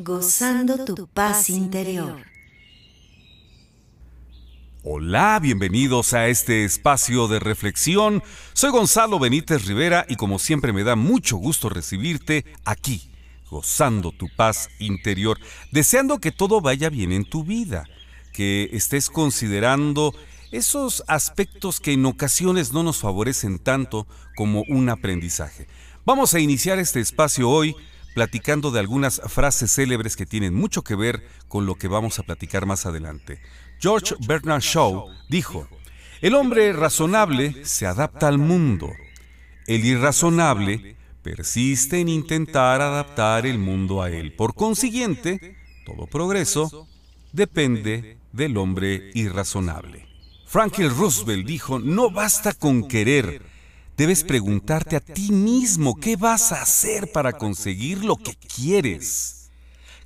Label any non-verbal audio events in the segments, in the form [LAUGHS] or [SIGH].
Gozando tu paz interior. Hola, bienvenidos a este espacio de reflexión. Soy Gonzalo Benítez Rivera y como siempre me da mucho gusto recibirte aquí, gozando tu paz interior, deseando que todo vaya bien en tu vida, que estés considerando esos aspectos que en ocasiones no nos favorecen tanto como un aprendizaje. Vamos a iniciar este espacio hoy platicando de algunas frases célebres que tienen mucho que ver con lo que vamos a platicar más adelante. George Bernard Shaw dijo, el hombre razonable se adapta al mundo, el irrazonable persiste en intentar adaptar el mundo a él. Por consiguiente, todo progreso depende del hombre irrazonable. Franklin Roosevelt dijo, no basta con querer, debes preguntarte a ti mismo qué vas a hacer para conseguir lo que quieres.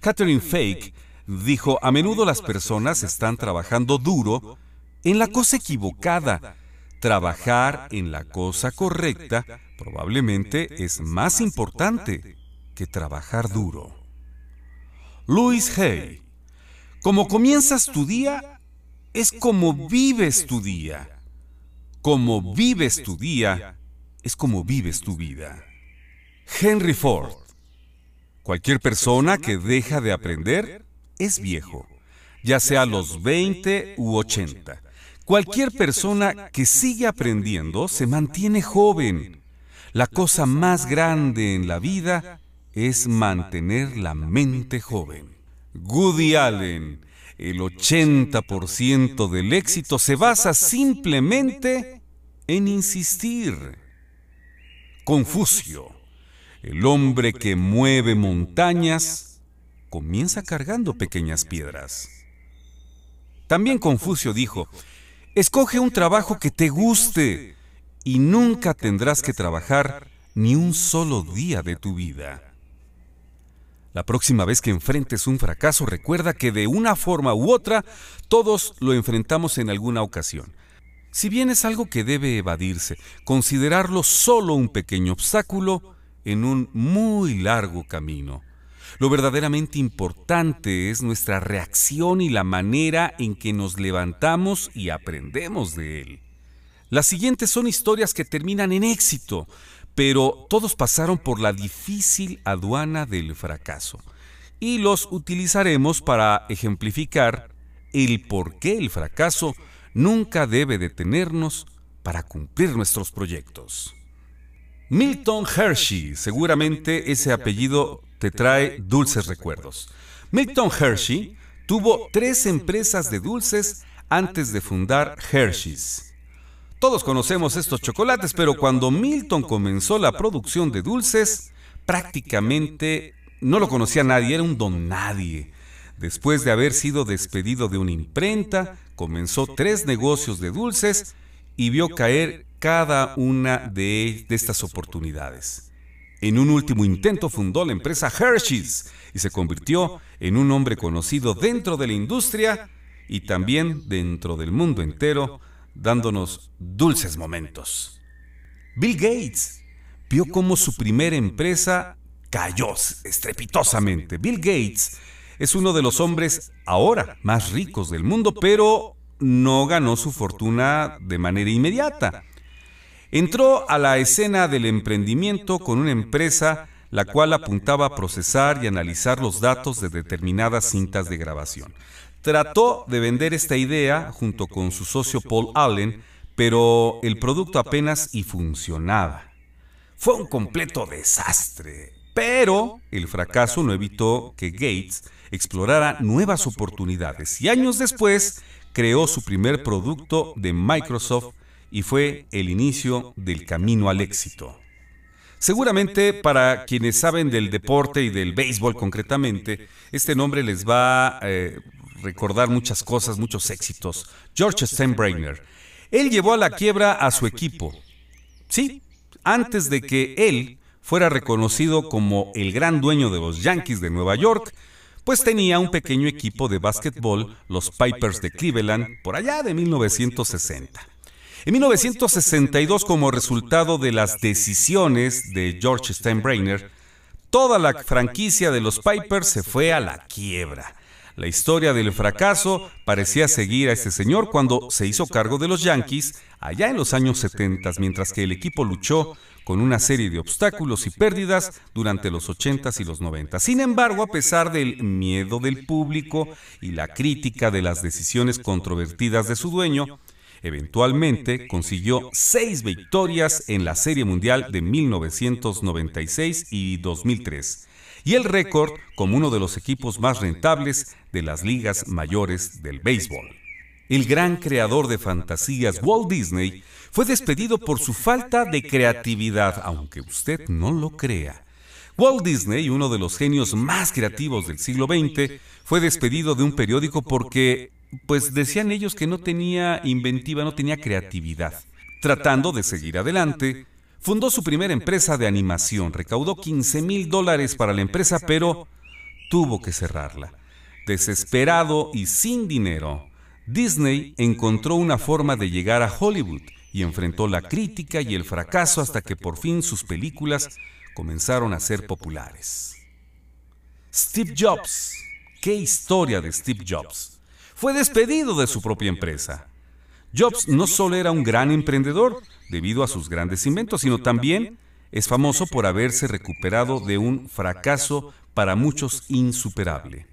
Catherine Fake dijo, a menudo las personas están trabajando duro en la cosa equivocada. Trabajar en la cosa correcta probablemente es más importante que trabajar duro. Louis Hay, como comienzas tu día, es como vives tu día. Como vives tu día es como vives tu vida. Henry Ford. Cualquier persona que deja de aprender es viejo, ya sea a los 20 u 80. Cualquier persona que sigue aprendiendo se mantiene joven. La cosa más grande en la vida es mantener la mente joven. Woody Allen el 80% del éxito se basa simplemente en insistir. Confucio, el hombre que mueve montañas, comienza cargando pequeñas piedras. También Confucio dijo, escoge un trabajo que te guste y nunca tendrás que trabajar ni un solo día de tu vida. La próxima vez que enfrentes un fracaso, recuerda que de una forma u otra, todos lo enfrentamos en alguna ocasión. Si bien es algo que debe evadirse, considerarlo solo un pequeño obstáculo en un muy largo camino. Lo verdaderamente importante es nuestra reacción y la manera en que nos levantamos y aprendemos de él. Las siguientes son historias que terminan en éxito, pero todos pasaron por la difícil aduana del fracaso y los utilizaremos para ejemplificar el por qué el fracaso nunca debe detenernos para cumplir nuestros proyectos. Milton Hershey, seguramente ese apellido te trae dulces recuerdos. Milton Hershey tuvo tres empresas de dulces antes de fundar Hershey's. Todos conocemos estos chocolates, pero cuando Milton comenzó la producción de dulces, prácticamente no lo conocía nadie, era un don nadie. Después de haber sido despedido de una imprenta, comenzó tres negocios de dulces y vio caer cada una de, estas oportunidades. En un último intento fundó la empresa Hershey's y se convirtió en un hombre conocido dentro de la industria y también dentro del mundo entero dándonos dulces momentos. Bill Gates vio cómo su primera empresa cayó estrepitosamente. Bill Gates es uno de los hombres ahora más ricos del mundo, pero no ganó su fortuna de manera inmediata. Entró a la escena del emprendimiento con una empresa la cual apuntaba a procesar y analizar los datos de determinadas cintas de grabación. Trató de vender esta idea junto con su socio Paul Allen, pero el producto apenas y funcionaba. Fue un completo desastre. Pero el fracaso no evitó que Gates explorara nuevas oportunidades y años después creó su primer producto de Microsoft y fue el inicio del camino al éxito. Seguramente para quienes saben del deporte y del béisbol concretamente, este nombre les va a eh, recordar muchas cosas, muchos éxitos. George Steinbrenner. Él llevó a la quiebra a su equipo. Sí, antes de que él fuera reconocido como el gran dueño de los Yankees de Nueva York, pues tenía un pequeño equipo de básquetbol, los Pipers de Cleveland, por allá de 1960. En 1962, como resultado de las decisiones de George Steinbrenner, toda la franquicia de los Pipers se fue a la quiebra. La historia del fracaso parecía seguir a este señor cuando se hizo cargo de los Yankees allá en los años 70, mientras que el equipo luchó con una serie de obstáculos y pérdidas durante los 80s y los 90. Sin embargo, a pesar del miedo del público y la crítica de las decisiones controvertidas de su dueño, eventualmente consiguió seis victorias en la Serie Mundial de 1996 y 2003 y el récord como uno de los equipos más rentables de las ligas mayores del béisbol. El gran creador de fantasías Walt Disney fue despedido por su falta de creatividad, aunque usted no lo crea. Walt Disney, uno de los genios más creativos del siglo XX, fue despedido de un periódico porque, pues decían ellos que no tenía inventiva, no tenía creatividad. Tratando de seguir adelante, fundó su primera empresa de animación, recaudó 15 mil dólares para la empresa, pero tuvo que cerrarla. Desesperado y sin dinero, Disney encontró una forma de llegar a Hollywood y enfrentó la crítica y el fracaso hasta que por fin sus películas comenzaron a ser populares. Steve Jobs. ¿Qué historia de Steve Jobs? Fue despedido de su propia empresa. Jobs no solo era un gran emprendedor debido a sus grandes inventos, sino también es famoso por haberse recuperado de un fracaso para muchos insuperable.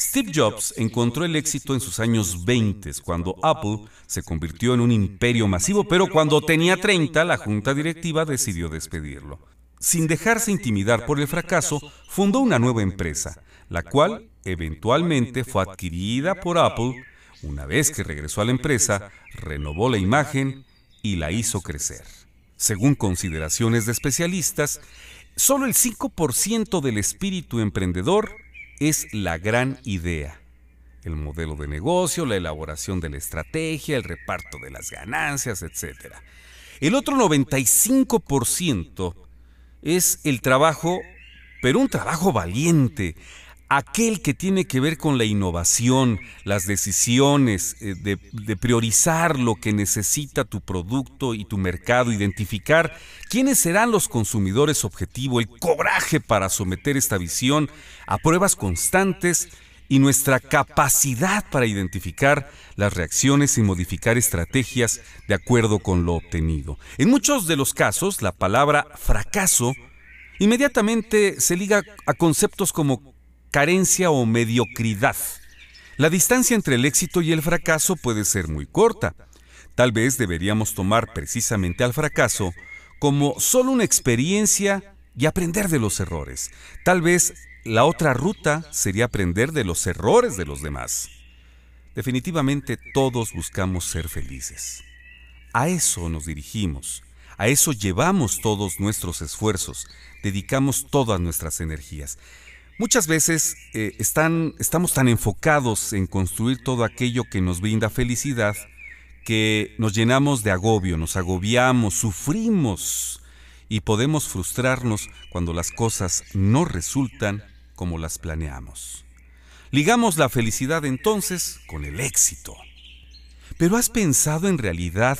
Steve Jobs encontró el éxito en sus años 20, cuando Apple se convirtió en un imperio masivo, pero cuando tenía 30, la junta directiva decidió despedirlo. Sin dejarse intimidar por el fracaso, fundó una nueva empresa, la cual eventualmente fue adquirida por Apple. Una vez que regresó a la empresa, renovó la imagen y la hizo crecer. Según consideraciones de especialistas, solo el 5% del espíritu emprendedor es la gran idea. El modelo de negocio, la elaboración de la estrategia, el reparto de las ganancias, etc. El otro 95% es el trabajo, pero un trabajo valiente, aquel que tiene que ver con la innovación, las decisiones, eh, de, priorizar lo que necesita tu producto y tu mercado, identificar quiénes serán los consumidores objetivo, el coraje para someter esta visión a pruebas constantes y nuestra capacidad para identificar las reacciones y modificar estrategias de acuerdo con lo obtenido. En muchos de los casos, la palabra fracaso inmediatamente se liga a conceptos como carencia o mediocridad. La distancia entre el éxito y el fracaso puede ser muy corta. Tal vez deberíamos tomar precisamente al fracaso como solo una experiencia y aprender de los errores. Tal vez la otra ruta sería aprender de los errores de los demás. Definitivamente todos buscamos ser felices. A eso nos dirigimos, a eso llevamos todos nuestros esfuerzos, dedicamos todas nuestras energías. Muchas veces eh, estamos tan enfocados en construir todo aquello que nos brinda felicidad que nos llenamos de agobio, nos agobiamos, sufrimos y podemos frustrarnos cuando las cosas no resultan como las planeamos. Ligamos la felicidad entonces con el éxito. Pero ¿has pensado en realidad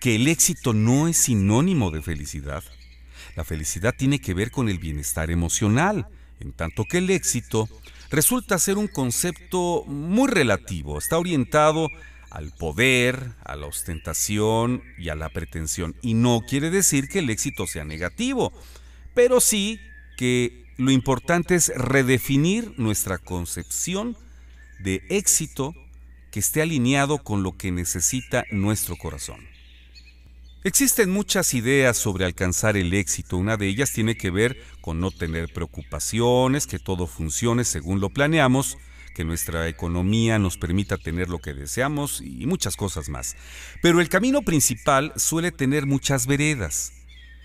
que el éxito no es sinónimo de felicidad? La felicidad tiene que ver con el bienestar emocional, en tanto que el éxito resulta ser un concepto muy relativo, está orientado al poder, a la ostentación y a la pretensión. Y no quiere decir que el éxito sea negativo, pero sí que lo importante es redefinir nuestra concepción de éxito que esté alineado con lo que necesita nuestro corazón. Existen muchas ideas sobre alcanzar el éxito. Una de ellas tiene que ver con no tener preocupaciones, que todo funcione según lo planeamos, que nuestra economía nos permita tener lo que deseamos y muchas cosas más. Pero el camino principal suele tener muchas veredas.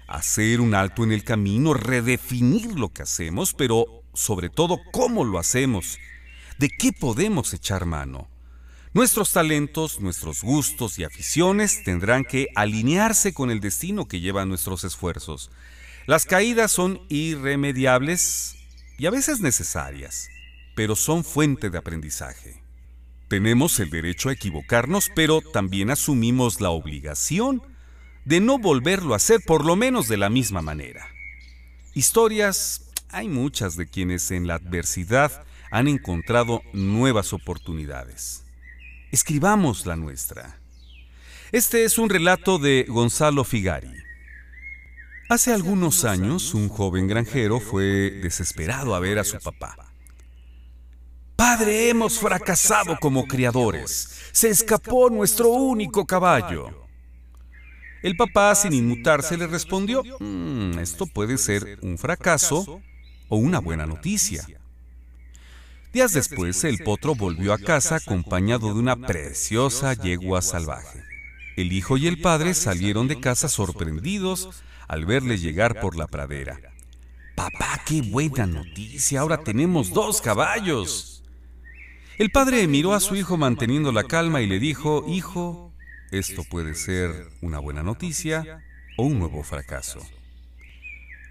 Hacer un alto en el camino, redefinir lo que hacemos, pero sobre todo cómo lo hacemos, de qué podemos echar mano. Nuestros talentos, nuestros gustos y aficiones tendrán que alinearse con el destino que llevan nuestros esfuerzos. Las caídas son irremediables y a veces necesarias, pero son fuente de aprendizaje. Tenemos el derecho a equivocarnos, pero también asumimos la obligación de no volverlo a hacer por lo menos de la misma manera. Historias hay muchas de quienes en la adversidad han encontrado nuevas oportunidades. Escribamos la nuestra. Este es un relato de Gonzalo Figari. Hace algunos años, un joven granjero fue desesperado a ver a su papá. Padre, hemos fracasado como criadores. Se escapó nuestro único caballo. El papá, sin inmutarse, le respondió, "Mm, esto puede ser un fracaso o una buena noticia. Días después, el potro volvió a casa acompañado de una preciosa yegua salvaje. El hijo y el padre salieron de casa sorprendidos al verle llegar por la pradera. Papá, qué buena noticia, ahora tenemos dos caballos. El padre miró a su hijo manteniendo la calma y le dijo, Hijo, esto puede ser una buena noticia o un nuevo fracaso.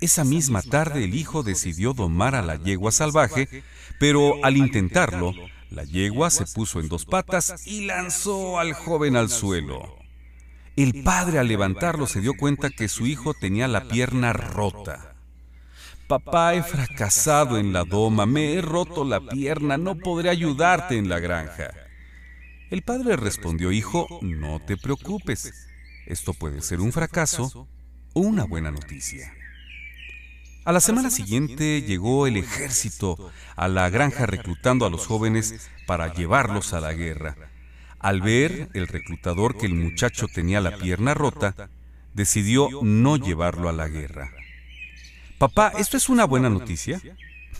Esa misma tarde el hijo decidió domar a la yegua salvaje, pero al intentarlo, la yegua se puso en dos patas y lanzó al joven al suelo. El padre al levantarlo se dio cuenta que su hijo tenía la pierna rota. Papá, he fracasado en la doma, me he roto la pierna, no podré ayudarte en la granja. El padre respondió, hijo, no te preocupes, esto puede ser un fracaso o una buena noticia. A la semana siguiente llegó el ejército a la granja reclutando a los jóvenes para llevarlos a la guerra. Al ver el reclutador que el muchacho tenía la pierna rota, decidió no llevarlo a la guerra. Papá, ¿esto es una buena noticia?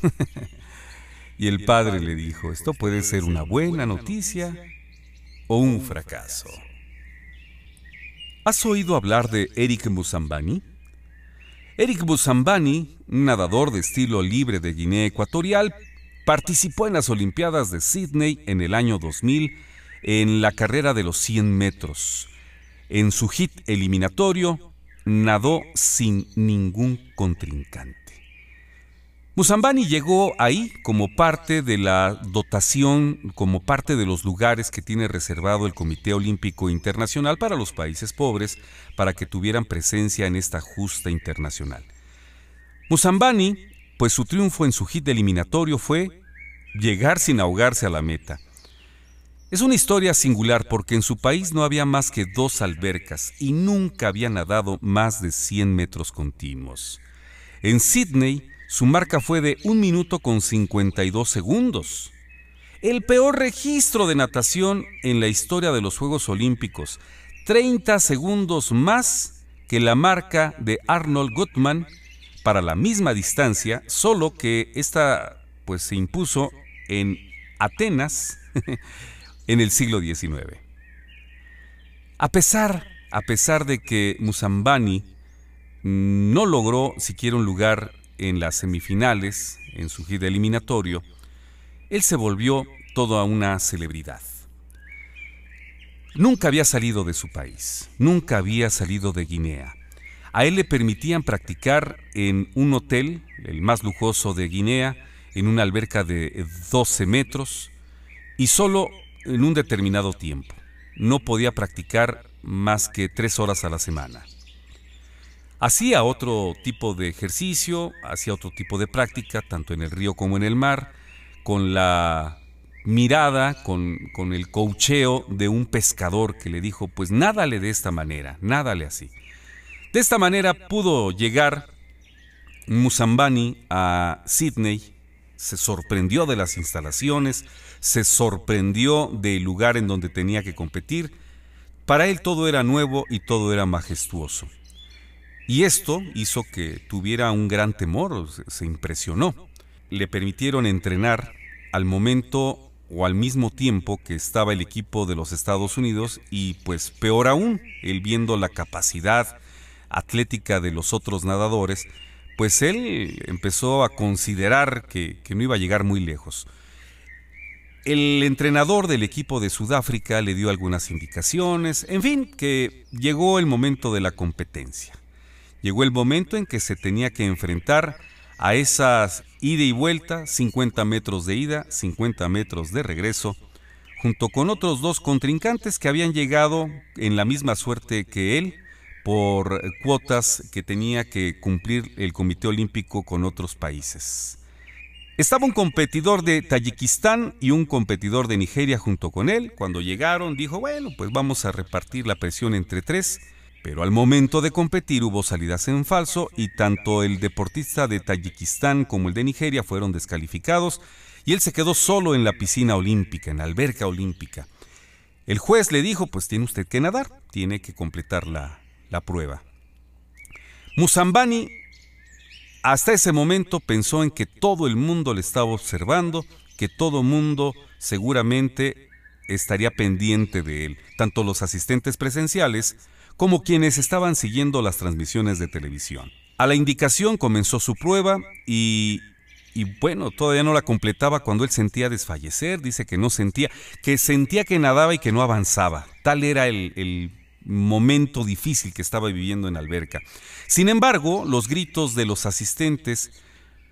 [LAUGHS] y el padre le dijo, esto puede ser una buena noticia o un fracaso. ¿Has oído hablar de Eric Musambani? Eric Busambani, nadador de estilo libre de Guinea Ecuatorial, participó en las Olimpiadas de Sydney en el año 2000 en la carrera de los 100 metros. En su hit eliminatorio, nadó sin ningún contrincante. Musambani llegó ahí como parte de la dotación, como parte de los lugares que tiene reservado el Comité Olímpico Internacional para los países pobres, para que tuvieran presencia en esta justa internacional. Musambani, pues su triunfo en su hit eliminatorio fue llegar sin ahogarse a la meta. Es una historia singular porque en su país no había más que dos albercas y nunca había nadado más de 100 metros continuos. En Sydney, su marca fue de 1 minuto con 52 segundos. El peor registro de natación en la historia de los Juegos Olímpicos. 30 segundos más que la marca de Arnold Gutmann para la misma distancia, solo que esta pues se impuso en Atenas [LAUGHS] en el siglo XIX. A pesar, a pesar de que Musambani no logró siquiera un lugar en las semifinales, en su gira eliminatorio, él se volvió toda una celebridad. Nunca había salido de su país, nunca había salido de Guinea. A él le permitían practicar en un hotel, el más lujoso de Guinea, en una alberca de 12 metros y solo en un determinado tiempo. No podía practicar más que tres horas a la semana. Hacía otro tipo de ejercicio, hacía otro tipo de práctica, tanto en el río como en el mar, con la mirada, con, el cocheo de un pescador que le dijo, pues nádale de esta manera, nádale así. De esta manera pudo llegar Musambani a Sydney, se sorprendió de las instalaciones, se sorprendió del lugar en donde tenía que competir. Para él todo era nuevo y todo era majestuoso. Y esto hizo que tuviera un gran temor, se impresionó. Le permitieron entrenar al momento o al mismo tiempo que estaba el equipo de los Estados Unidos y pues peor aún, él viendo la capacidad atlética de los otros nadadores, pues él empezó a considerar que, no iba a llegar muy lejos. El entrenador del equipo de Sudáfrica le dio algunas indicaciones, en fin, que llegó el momento de la competencia. Llegó el momento en que se tenía que enfrentar a esas ida y vuelta, 50 metros de ida, 50 metros de regreso, junto con otros dos contrincantes que habían llegado en la misma suerte que él por cuotas que tenía que cumplir el Comité Olímpico con otros países. Estaba un competidor de Tayikistán y un competidor de Nigeria junto con él. Cuando llegaron dijo, bueno, pues vamos a repartir la presión entre tres. Pero al momento de competir hubo salidas en falso y tanto el deportista de Tayikistán como el de Nigeria fueron descalificados y él se quedó solo en la piscina olímpica, en la alberca olímpica. El juez le dijo, pues tiene usted que nadar, tiene que completar la, la prueba. Musambani hasta ese momento pensó en que todo el mundo le estaba observando, que todo el mundo seguramente estaría pendiente de él, tanto los asistentes presenciales como quienes estaban siguiendo las transmisiones de televisión. A la indicación comenzó su prueba y, y bueno, todavía no la completaba cuando él sentía desfallecer, dice que no sentía, que sentía que nadaba y que no avanzaba. Tal era el, el momento difícil que estaba viviendo en Alberca. Sin embargo, los gritos de los asistentes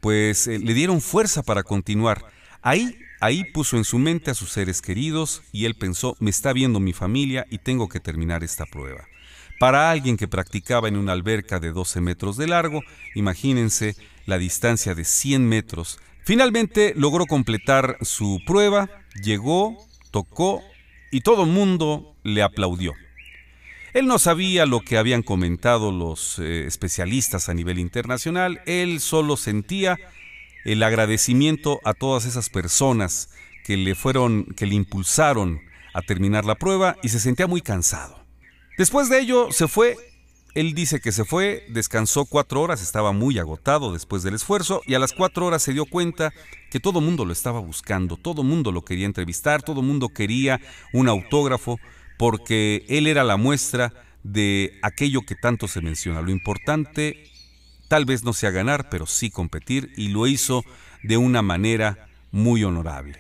pues eh, le dieron fuerza para continuar. Ahí, ahí puso en su mente a sus seres queridos y él pensó, me está viendo mi familia y tengo que terminar esta prueba. Para alguien que practicaba en una alberca de 12 metros de largo, imagínense la distancia de 100 metros. Finalmente logró completar su prueba, llegó, tocó y todo el mundo le aplaudió. Él no sabía lo que habían comentado los eh, especialistas a nivel internacional, él solo sentía el agradecimiento a todas esas personas que le fueron, que le impulsaron a terminar la prueba y se sentía muy cansado. Después de ello se fue, él dice que se fue, descansó cuatro horas, estaba muy agotado después del esfuerzo y a las cuatro horas se dio cuenta que todo mundo lo estaba buscando, todo mundo lo quería entrevistar, todo mundo quería un autógrafo, porque él era la muestra de aquello que tanto se menciona. Lo importante tal vez no sea ganar, pero sí competir, y lo hizo de una manera muy honorable.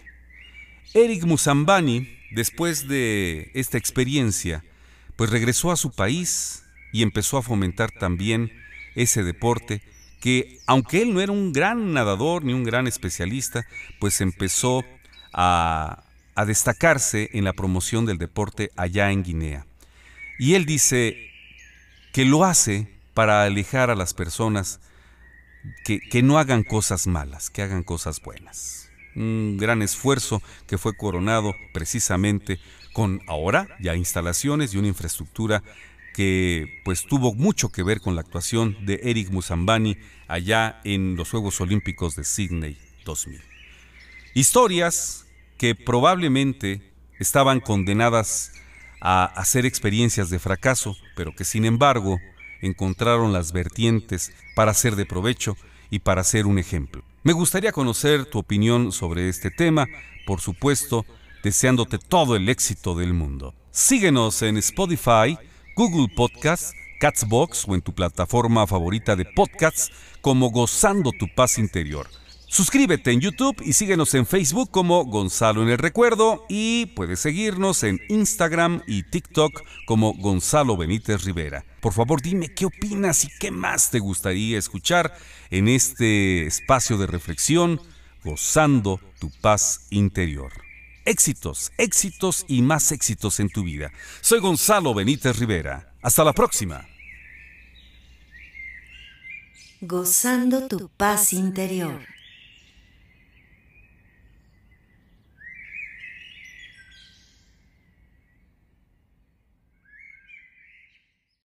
Eric Musambani, después de esta experiencia, pues regresó a su país y empezó a fomentar también ese deporte que, aunque él no era un gran nadador ni un gran especialista, pues empezó a destacarse en la promoción del deporte allá en Guinea. Y él dice que lo hace para alejar a las personas que, que, no hagan cosas malas, que hagan cosas buenas. Un gran esfuerzo que fue coronado precisamente con ahora ya instalaciones y una infraestructura que pues tuvo mucho que ver con la actuación de Eric Musambani allá en los Juegos Olímpicos de Sydney 2000. Historias que probablemente estaban condenadas a hacer experiencias de fracaso, pero que sin embargo encontraron las vertientes para ser de provecho y para ser un ejemplo. Me gustaría conocer tu opinión sobre este tema, por supuesto, deseándote todo el éxito del mundo. Síguenos en Spotify, Google Podcasts, Catsbox o en tu plataforma favorita de podcasts como Gozando tu paz interior. Suscríbete en YouTube y síguenos en Facebook como Gonzalo en el Recuerdo y puedes seguirnos en Instagram y TikTok como Gonzalo Benítez Rivera. Por favor dime qué opinas y qué más te gustaría escuchar en este espacio de reflexión, gozando tu paz interior. Éxitos, éxitos y más éxitos en tu vida. Soy Gonzalo Benítez Rivera. Hasta la próxima. Gozando tu paz interior.